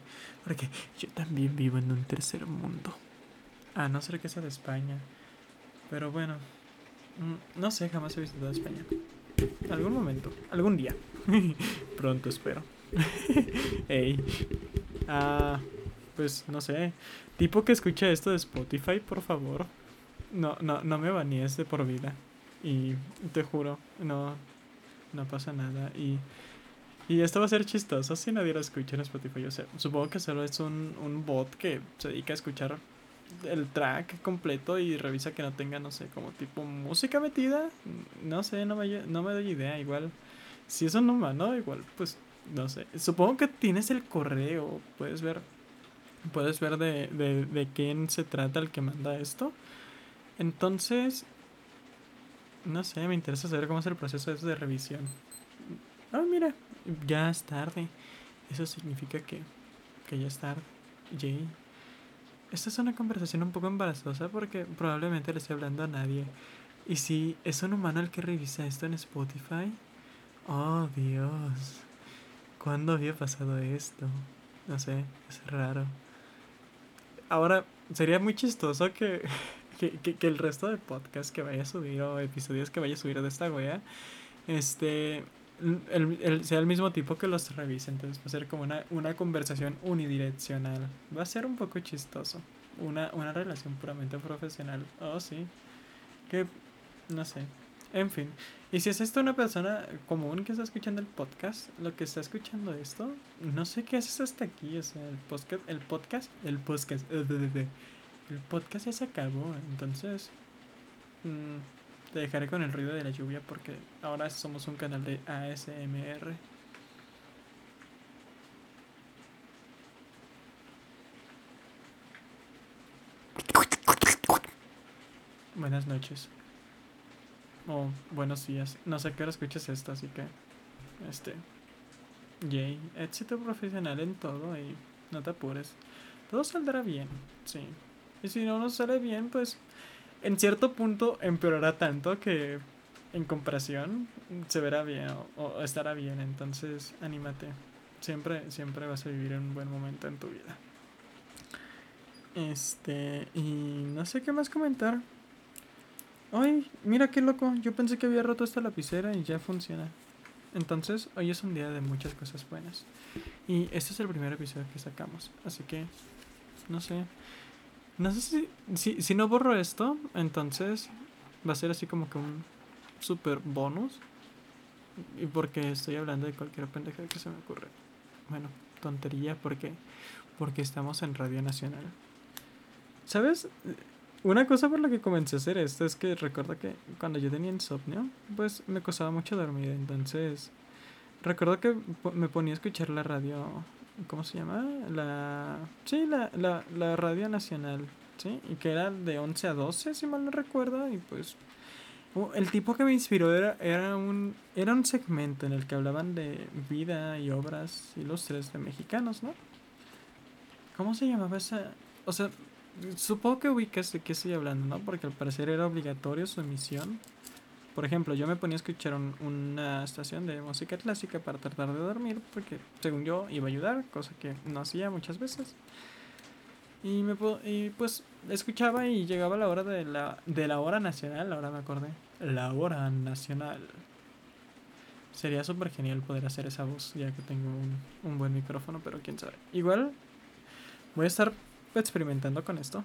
porque yo también vivo en un tercer mundo. A no ser que sea de España. Pero bueno, no sé, jamás he visitado España. Algún momento, algún día. Pronto espero. Ey. Ah, pues no sé. Tipo que escucha esto de Spotify, por favor. No, no, no me banees de por vida. Y te juro, no, no pasa nada. Y, y esto va a ser chistoso si nadie lo escucha en Spotify. Yo sé, supongo que solo es un, un bot que se dedica a escuchar el track completo y revisa que no tenga, no sé, como tipo música metida. No sé, no me, no me doy idea. Igual, si eso no humano, igual, pues, no sé. Supongo que tienes el correo, puedes ver. Puedes ver de, de, de quién se trata el que manda esto. Entonces, no sé, me interesa saber cómo es el proceso de revisión. Ah, mira, ya es tarde. Eso significa que, que ya es tarde. Jay. Esta es una conversación un poco embarazosa porque probablemente le estoy hablando a nadie. Y si es un humano el que revisa esto en Spotify. Oh, Dios. ¿Cuándo había pasado esto? No sé, es raro. Ahora, sería muy chistoso que, que, que, el resto de podcast que vaya a subir o episodios que vaya a subir de esta wea, este, el, el, sea el mismo tipo que los revise. Entonces va a ser como una, una conversación unidireccional. Va a ser un poco chistoso. Una, una relación puramente profesional. Oh, sí. Que, no sé. En fin. Y si es esto una persona común que está escuchando el podcast, lo que está escuchando esto, no sé qué haces hasta aquí. O sea, el podcast, el podcast, el podcast, el podcast ya se acabó. Entonces, mmm, te dejaré con el ruido de la lluvia porque ahora somos un canal de ASMR. Buenas noches. O buenos días. No sé qué hora escuchas esto, así que. Este. Yay. Éxito profesional en todo y no te apures. Todo saldrá bien, sí. Y si no nos sale bien, pues en cierto punto empeorará tanto que en comparación se verá bien o, estará bien. Entonces, anímate. Siempre, siempre vas a vivir un buen momento en tu vida. Este, y no sé qué más comentar. Ay, mira qué loco. Yo pensé que había roto esta lapicera y ya funciona. Entonces, hoy es un día de muchas cosas buenas. Y este es el primer episodio que sacamos. Así que, no sé. No sé si, si, si no borro esto, entonces va a ser así como que un super bonus. Y porque estoy hablando de cualquier pendeja que se me ocurre. Bueno, tontería porque porque estamos en Radio Nacional. ¿Sabes? Una cosa por la que comencé a hacer esto es que recuerdo que cuando yo tenía insomnio, pues me costaba mucho dormir. Entonces, recuerdo que me ponía a escuchar la radio. ¿Cómo se llama? La. Sí, la, la, la radio nacional. ¿Sí? Y que era de 11 a 12, si mal no recuerdo. Y pues. El tipo que me inspiró era, era, un, era un segmento en el que hablaban de vida y obras ilustres de mexicanos, ¿no? ¿Cómo se llamaba esa? O sea, supongo que ubicas de qué estoy hablando, ¿no? Porque al parecer era obligatorio su emisión. Por ejemplo, yo me ponía a escuchar una estación de música clásica para tratar de dormir, porque según yo iba a ayudar, cosa que no hacía muchas veces. Y, me, y pues escuchaba y llegaba la hora de la, de la hora nacional, ahora me acordé. La hora nacional. Sería súper genial poder hacer esa voz, ya que tengo un, un buen micrófono, pero quién sabe. Igual Voy a estar experimentando con esto.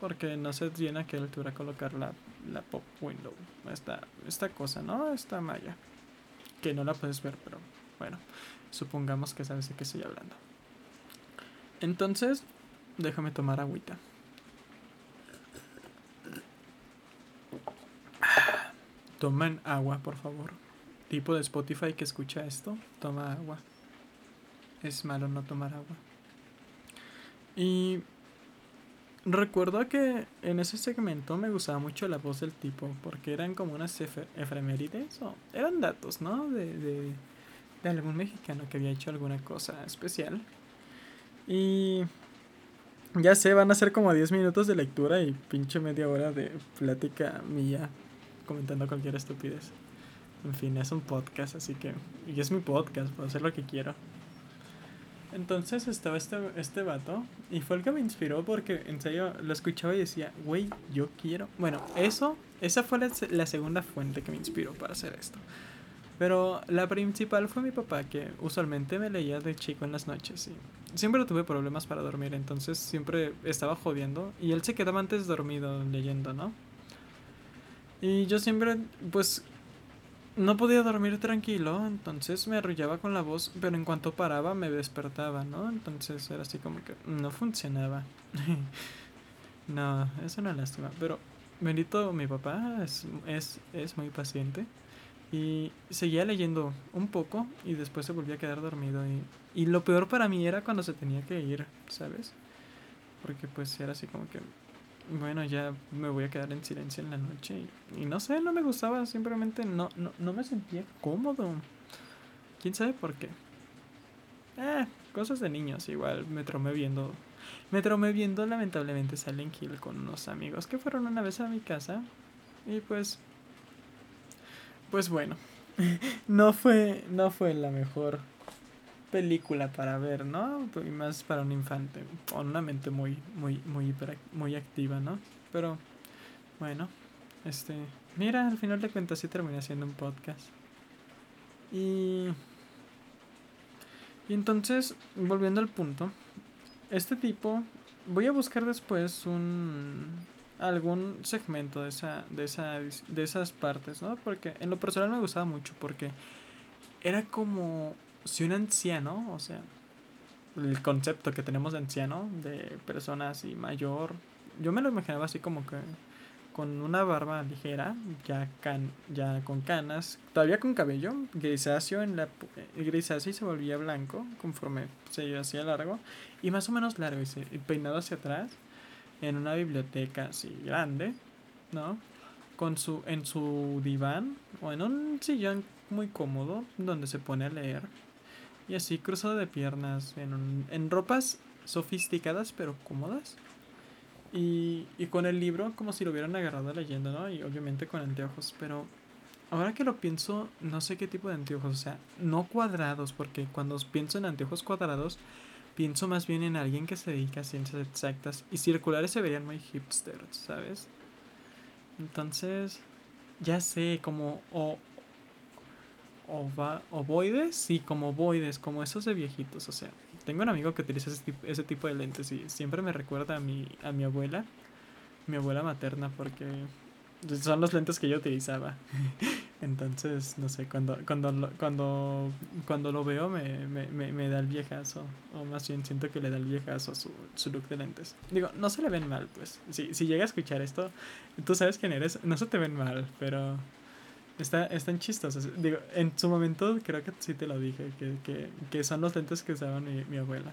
Porque no sé bien a qué altura colocar la, la pop window. Esta, esta cosa, ¿no? Esta malla. Que no la puedes ver, pero bueno. Supongamos que sabes de qué estoy hablando. Entonces, déjame tomar agüita. Tomen agua, por favor. Tipo de Spotify que escucha esto, toma agua. Es malo no tomar agua. Y recuerdo que en ese segmento me gustaba mucho la voz del tipo, porque eran como unas efemérides, o eran datos, ¿no? De, de, de algún mexicano que había hecho alguna cosa especial. Y ya sé, van a ser como 10 minutos de lectura y pinche media hora de plática mía comentando cualquier estupidez. En fin, es un podcast, así que. Y es mi podcast, puedo hacer lo que quiero. Entonces estaba este, este vato y fue el que me inspiró porque en serio lo escuchaba y decía, güey, yo quiero. Bueno, eso, esa fue la, segunda fuente que me inspiró para hacer esto. Pero la principal fue mi papá, que usualmente me leía de chico en las noches y siempre tuve problemas para dormir, entonces siempre estaba jodiendo y él se quedaba antes dormido leyendo, ¿no? Y yo siempre, pues no podía dormir tranquilo, entonces me arrullaba con la voz, pero en cuanto paraba me despertaba, ¿no? Entonces era así como que no funcionaba. no, es una lástima, pero bendito mi papá es, es, es muy paciente y seguía leyendo un poco y después se volvía a quedar dormido y, y lo peor para mí era cuando se tenía que ir, ¿sabes? Porque pues era así como que bueno, ya me voy a quedar en silencio en la noche. Y, no sé, no me gustaba, simplemente no, no, no me sentía cómodo. ¿Quién sabe por qué? Eh, cosas de niños, igual me tromé viendo. Me tromé viendo lamentablemente Silent Hill con unos amigos que fueron una vez a mi casa. Y pues. Pues bueno. no fue. No fue la mejor película para ver, ¿no? Y más para un infante, con una mente muy, muy, muy, muy activa, ¿no? Pero, bueno, este, mira, al final de cuentas sí terminé haciendo un podcast. Y, y entonces, volviendo al punto, este tipo, voy a buscar después un, algún segmento de esa, de esa, de esas partes, ¿no? Porque en lo personal me gustaba mucho porque era como si un anciano, o sea, el concepto que tenemos de anciano, de persona así mayor, yo me lo imaginaba así como que con una barba ligera, ya, can, ya con canas, todavía con cabello grisáceo, en la, grisáceo y se volvía blanco conforme se hacía largo, y más o menos largo, y, y peinado hacia atrás, en una biblioteca así grande, ¿no? Con su, en su diván o en un sillón muy cómodo donde se pone a leer y así cruzado de piernas, en, en ropas sofisticadas pero cómodas. Y, y con el libro como si lo hubieran agarrado leyendo, ¿no? Y obviamente con anteojos, pero ahora que lo pienso, no sé qué tipo de anteojos, o sea, no cuadrados, porque cuando pienso en anteojos cuadrados, pienso más bien en alguien que se dedica a ciencias exactas y circulares se verían muy hipsters, ¿sabes? Entonces, ya sé, como o, ovoides, sí, como ovoides, como esos de viejitos, o sea, tengo un amigo que utiliza ese tipo, de lentes y siempre me recuerda a mi, a mi abuela, mi abuela materna, porque son los lentes que yo utilizaba. Entonces, no sé, cuando, cuando, cuando, cuando lo veo me, me, me, da el viejazo. O más bien siento que le da el viejazo su, su look de lentes. Digo, no se le ven mal, pues. Si, si llega a escuchar esto, tú sabes quién eres. No se te ven mal, pero está, están chistosos. Digo, en su momento creo que sí te lo dije, que, que, que son los lentes que usaba mi, mi abuela.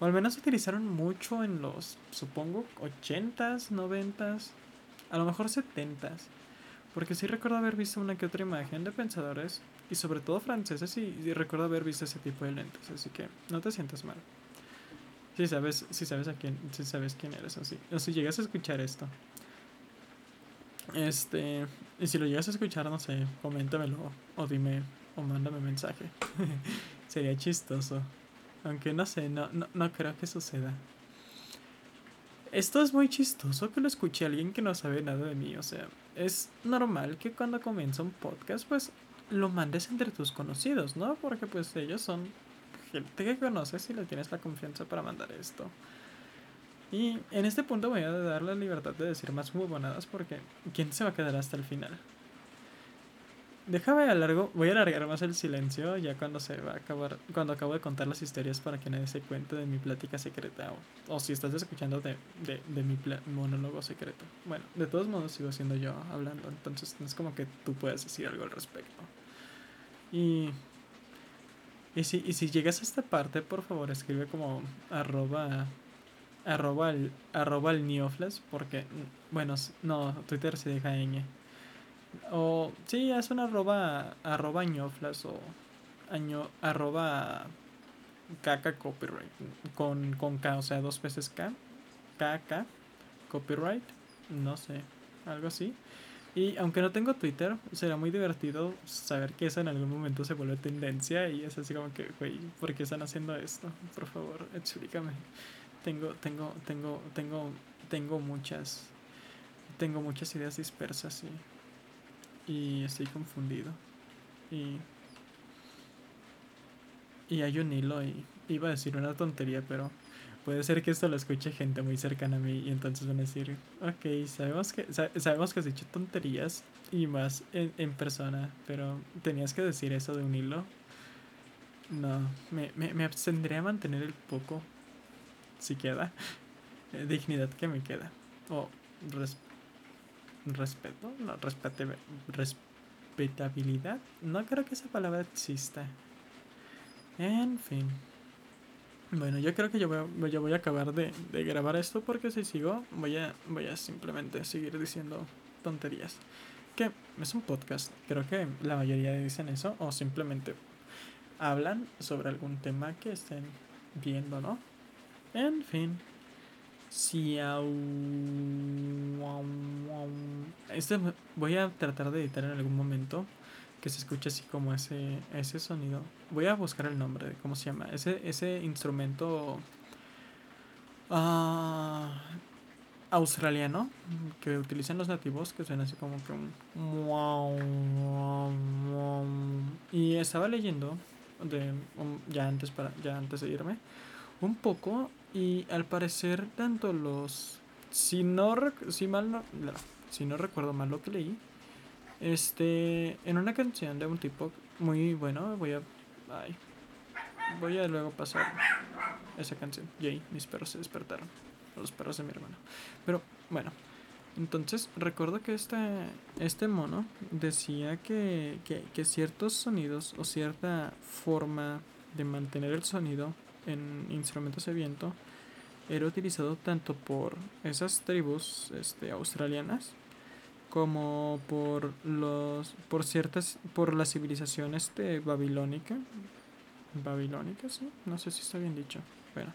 O al menos utilizaron mucho en los, supongo, 80s, 90s, a lo mejor 70s. Porque sí recuerdo haber visto una que otra imagen de pensadores, y sobre todo franceses, y, recuerdo haber visto ese tipo de lentes, así que no te sientas mal. Si sabes, si sabes a quién, si sabes quién eres, así. O si llegas a escuchar esto. Este, y si lo llegas a escuchar, no sé, coméntamelo, o dime, o mándame mensaje. Sería chistoso. Aunque no sé, no, no, no creo que suceda. Esto es muy chistoso que lo escuche alguien que no sabe nada de mí. O sea, es normal que cuando comienza un podcast, pues lo mandes entre tus conocidos, ¿no? Porque pues ellos son gente que conoces y le tienes la confianza para mandar esto. Y en este punto voy a dar la libertad de decir más huevonadas porque ¿quién se va a quedar hasta el final? Déjame alargo, voy a alargar más el silencio ya cuando se va a acabar, cuando acabo de contar las historias para que nadie se cuente de mi plática secreta o, si estás escuchando de, de, de mi monólogo secreto. Bueno, de todos modos sigo siendo yo hablando, entonces no es como que tú puedas decir algo al respecto. Y, y, si, y si llegas a esta parte, por favor escribe como arroba, arroba, el, arroba el porque, bueno, no, Twitter se deja ñ. O sí, es una arroba, arroba ñoflas o año, arroba caca copyright con, con K, o sea, dos veces K, KK copyright, no sé, algo así. Y aunque no tengo Twitter, será muy divertido saber que eso en algún momento se vuelve tendencia y es así como que, güey, ¿por qué están haciendo esto? Por favor, explícame. Tengo, tengo, tengo, tengo, tengo muchas, tengo muchas ideas dispersas y y estoy confundido. Y, y hay un hilo y iba a decir una tontería, pero puede ser que esto lo escuche gente muy cercana a mí y entonces van a decir, ok, sabemos que, sabemos que has dicho tonterías y más en, en, persona, pero tenías que decir eso de un hilo. No, me, me, me abstendré a mantener el poco, si queda, eh, dignidad que me queda. O respeto respeto, no, respete, respetabilidad. No creo que esa palabra exista. En fin. Bueno, yo creo que yo voy a, voy a acabar de, de, grabar esto porque si sigo voy a, voy a simplemente seguir diciendo tonterías. Que es un podcast, creo que la mayoría dicen eso o simplemente hablan sobre algún tema que estén viendo, ¿no? En fin. Este voy a tratar de editar en algún momento que se escuche así como ese ese sonido. Voy a buscar el nombre de cómo se llama. Ese ese instrumento uh, australiano que utilizan los nativos que suena así como que un y estaba leyendo de ya antes para ya antes de irme un poco y al parecer tanto los si no si mal no, si no recuerdo mal lo que leí este en una canción de un tipo muy bueno voy a voy a luego pasar esa canción. Yay, mis perros se despertaron. Los perros de mi hermano. Pero bueno entonces recuerdo que este, este mono decía que, que, que ciertos sonidos o cierta forma de mantener el sonido en instrumentos de viento era utilizado tanto por esas tribus este, australianas como por los por ciertas por la civilización este babilónica babilónica sí no sé si está bien dicho bueno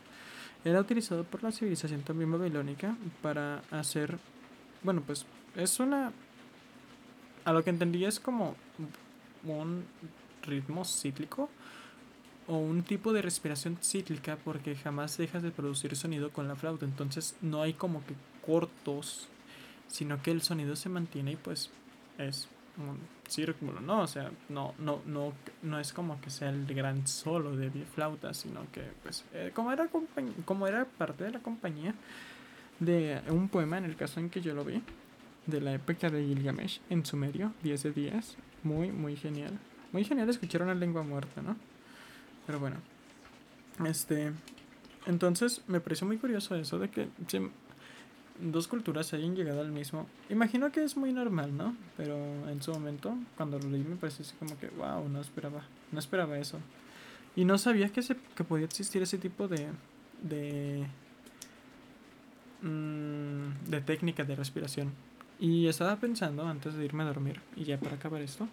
era utilizado por la civilización también babilónica para hacer bueno pues es una a lo que entendí es como un ritmo cíclico o un tipo de respiración cíclica porque jamás dejas de producir sonido con la flauta. Entonces no hay como que cortos, sino que el sonido se mantiene y pues es un círculo, ¿no? O sea, no, no, no, no es como que sea el gran solo de flauta, sino que pues eh, como, era como era parte de la compañía de un poema en el caso en que yo lo vi, de la época de Gilgamesh en sumerio, 10 de 10. Muy, muy genial. Muy genial escuchar una lengua muerta, ¿no? Pero bueno. Este. Entonces me pareció muy curioso eso de que dos culturas hayan llegado al mismo. Imagino que es muy normal, ¿no? Pero en su momento, cuando lo leí, me pareció así como que, wow, no esperaba, no esperaba eso. Y no sabía que, se, que podía existir ese tipo de. de. Mmm, de técnica de respiración. Y estaba pensando antes de irme a dormir, y ya para acabar esto,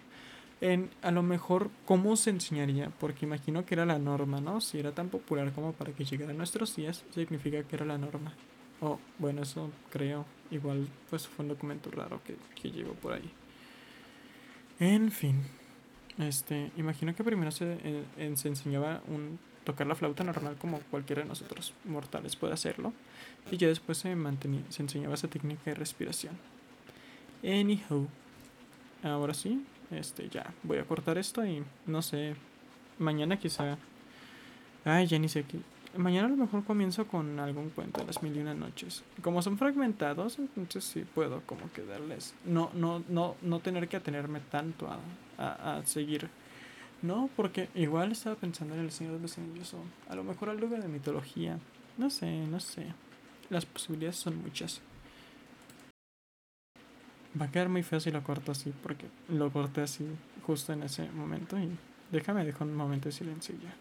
a lo mejor cómo se enseñaría, porque imagino que era la norma, ¿no? Si era tan popular como para que llegara a nuestros días, significa que era la norma. O bueno, eso creo. Igual pues fue un documento raro que, que llegó por ahí. En fin. Este, imagino que primero se, eh, se enseñaba un tocar la flauta normal como cualquiera de nosotros mortales puede hacerlo. Y ya después se mantenía, se enseñaba esa técnica de respiración. Anyhow. Ahora sí, este, ya, voy a cortar esto y no sé, mañana quizá... Ay, ya ni sé qué. Mañana a lo mejor comienzo con algún cuento de las mil y una noches. Como son fragmentados, entonces sí puedo como que darles... No, no, no, no tener que atenerme tanto a, a, a seguir. No, porque igual estaba pensando en el Señor de los Anillos o a lo mejor algo de mitología. No sé, no sé. Las posibilidades son muchas. Va a quedar muy feo si lo corto así, porque lo corté así justo en ese momento y déjame dejar un momento de silencio ya.